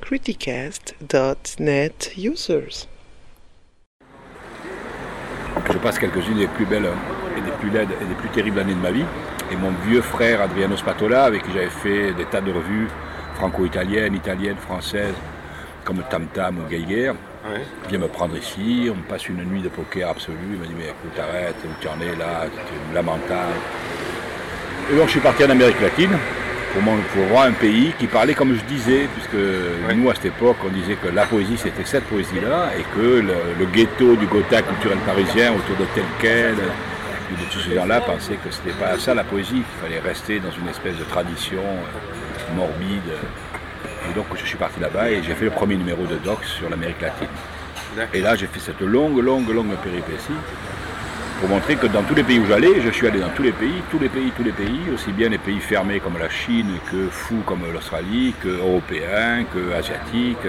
Criticast.net users. Je passe quelques-unes des plus belles et des plus laides et des plus terribles années de ma vie. Et mon vieux frère Adriano Spatola, avec qui j'avais fait des tas de revues franco-italiennes, italiennes, françaises, comme Tam Tam ou Geiger, vient me prendre ici, on me passe une nuit de poker absolue, il m'a dit mais écoute arrête, où tu en es là, c'est lamentable. Et donc je suis parti en Amérique latine pour, mon- pour voir un pays qui parlait comme je disais, puisque nous à cette époque on disait que la poésie c'était cette poésie-là et que le, le ghetto du Gotha culturel parisien autour de tel quel, de tous ces gens-là pensaient que c'était pas ça la poésie, qu'il fallait rester dans une espèce de tradition euh, morbide. Et donc je suis parti là-bas et j'ai fait le premier numéro de Docs sur l'Amérique latine. Et là j'ai fait cette longue, longue, longue péripétie pour montrer que dans tous les pays où j'allais, je suis allé dans tous les pays, tous les pays, tous les pays, aussi bien les pays fermés comme la Chine, que fous comme l'Australie, que européens, que asiatiques,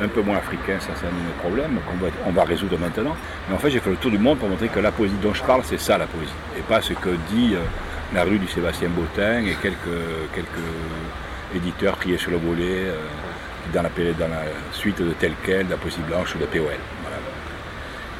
un peu moins africains, ça c'est un de mes problèmes qu'on va, résoudre maintenant. Mais en fait j'ai fait le tour du monde pour montrer que la poésie dont je parle, c'est ça la poésie. Et pas ce que dit euh, la rue du Sébastien Bottin et quelques, quelques éditeurs triés sur le volet euh, dans, la, dans la suite de tel quel, de la poésie blanche ou de POL.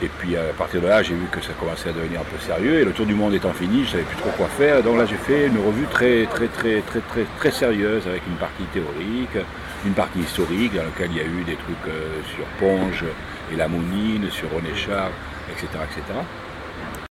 Et puis à partir de là, j'ai vu que ça commençait à devenir un peu sérieux. Et le tour du monde étant fini, je savais plus trop quoi faire. Donc là, j'ai fait une revue très, très, très, très, très, très sérieuse avec une partie théorique, une partie historique dans laquelle il y a eu des trucs euh, sur Ponge et la Mounine, sur René Char, etc., etc.